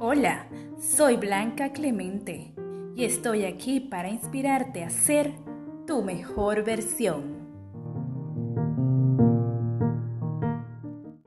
Hola, soy Blanca Clemente y estoy aquí para inspirarte a ser tu mejor versión.